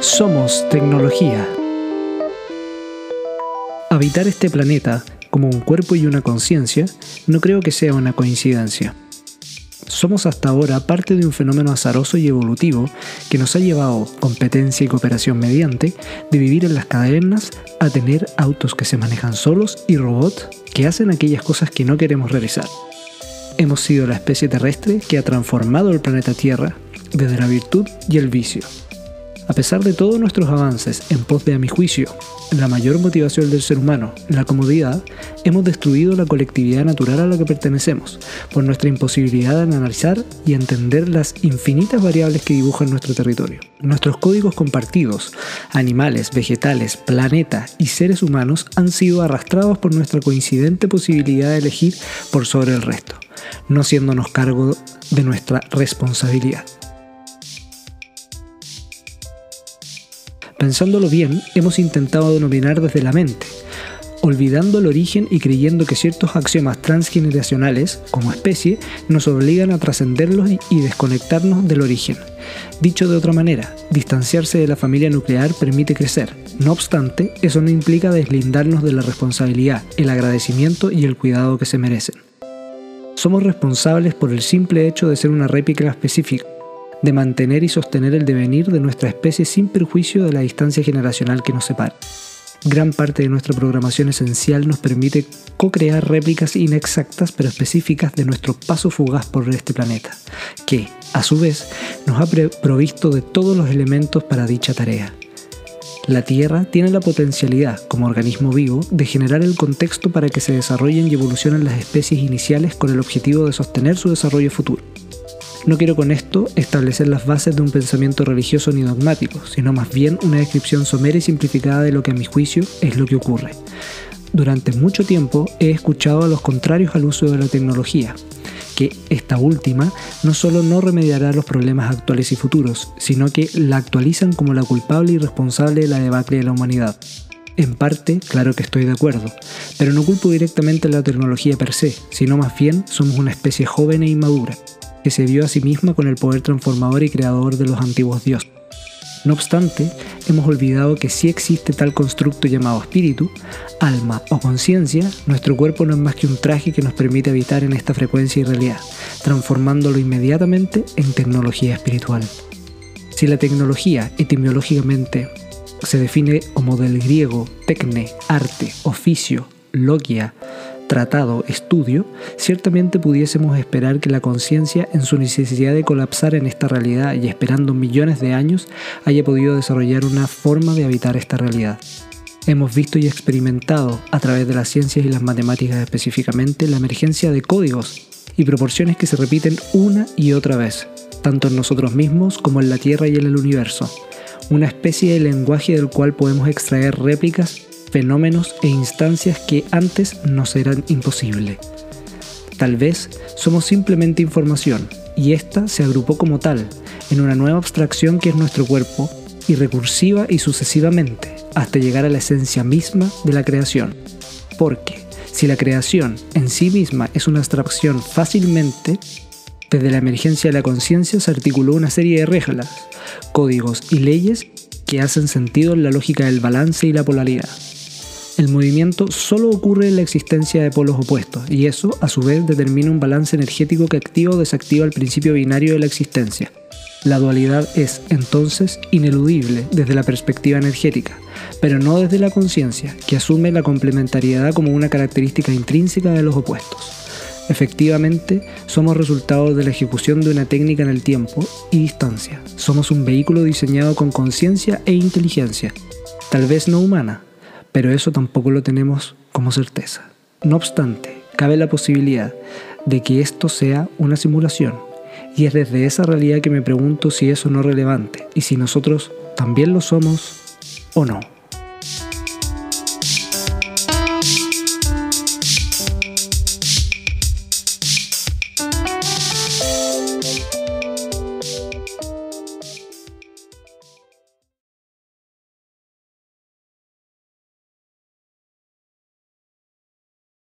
Somos tecnología. Habitar este planeta como un cuerpo y una conciencia no creo que sea una coincidencia. Somos hasta ahora parte de un fenómeno azaroso y evolutivo que nos ha llevado, competencia y cooperación mediante, de vivir en las cadenas a tener autos que se manejan solos y robots que hacen aquellas cosas que no queremos realizar. Hemos sido la especie terrestre que ha transformado el planeta Tierra desde la virtud y el vicio. A pesar de todos nuestros avances en pos de, a mi juicio, la mayor motivación del ser humano, la comodidad, hemos destruido la colectividad natural a la que pertenecemos, por nuestra imposibilidad de analizar y entender las infinitas variables que dibujan nuestro territorio. Nuestros códigos compartidos, animales, vegetales, planeta y seres humanos han sido arrastrados por nuestra coincidente posibilidad de elegir por sobre el resto, no haciéndonos cargo de nuestra responsabilidad. Pensándolo bien, hemos intentado denominar desde la mente, olvidando el origen y creyendo que ciertos axiomas transgeneracionales, como especie, nos obligan a trascenderlos y desconectarnos del origen. Dicho de otra manera, distanciarse de la familia nuclear permite crecer. No obstante, eso no implica deslindarnos de la responsabilidad, el agradecimiento y el cuidado que se merecen. Somos responsables por el simple hecho de ser una réplica específica, de mantener y sostener el devenir de nuestra especie sin perjuicio de la distancia generacional que nos separa. Gran parte de nuestra programación esencial nos permite co-crear réplicas inexactas pero específicas de nuestro paso fugaz por este planeta, que, a su vez, nos ha provisto de todos los elementos para dicha tarea. La Tierra tiene la potencialidad, como organismo vivo, de generar el contexto para que se desarrollen y evolucionen las especies iniciales con el objetivo de sostener su desarrollo futuro. No quiero con esto establecer las bases de un pensamiento religioso ni dogmático, sino más bien una descripción somera y simplificada de lo que a mi juicio es lo que ocurre. Durante mucho tiempo he escuchado a los contrarios al uso de la tecnología, que esta última no solo no remediará los problemas actuales y futuros, sino que la actualizan como la culpable y responsable de la debacle de la humanidad. En parte, claro que estoy de acuerdo, pero no culpo directamente a la tecnología per se, sino más bien somos una especie joven e inmadura que se vio a sí misma con el poder transformador y creador de los antiguos dioses. No obstante, hemos olvidado que si existe tal constructo llamado espíritu, alma o conciencia, nuestro cuerpo no es más que un traje que nos permite habitar en esta frecuencia y realidad, transformándolo inmediatamente en tecnología espiritual. Si la tecnología etimológicamente se define como del griego tecne, arte, oficio, logia, tratado, estudio, ciertamente pudiésemos esperar que la conciencia, en su necesidad de colapsar en esta realidad y esperando millones de años, haya podido desarrollar una forma de habitar esta realidad. Hemos visto y experimentado, a través de las ciencias y las matemáticas específicamente, la emergencia de códigos y proporciones que se repiten una y otra vez, tanto en nosotros mismos como en la Tierra y en el universo. Una especie de lenguaje del cual podemos extraer réplicas fenómenos e instancias que antes nos eran imposibles. Tal vez somos simplemente información y ésta se agrupó como tal en una nueva abstracción que es nuestro cuerpo y recursiva y sucesivamente hasta llegar a la esencia misma de la creación. Porque si la creación en sí misma es una abstracción fácilmente, desde la emergencia de la conciencia se articuló una serie de reglas, códigos y leyes que hacen sentido en la lógica del balance y la polaridad. El movimiento solo ocurre en la existencia de polos opuestos, y eso, a su vez, determina un balance energético que activa o desactiva el principio binario de la existencia. La dualidad es, entonces, ineludible desde la perspectiva energética, pero no desde la conciencia, que asume la complementariedad como una característica intrínseca de los opuestos. Efectivamente, somos resultado de la ejecución de una técnica en el tiempo y distancia. Somos un vehículo diseñado con conciencia e inteligencia, tal vez no humana, pero eso tampoco lo tenemos como certeza. No obstante, cabe la posibilidad de que esto sea una simulación, y es desde esa realidad que me pregunto si eso no es relevante y si nosotros también lo somos o no.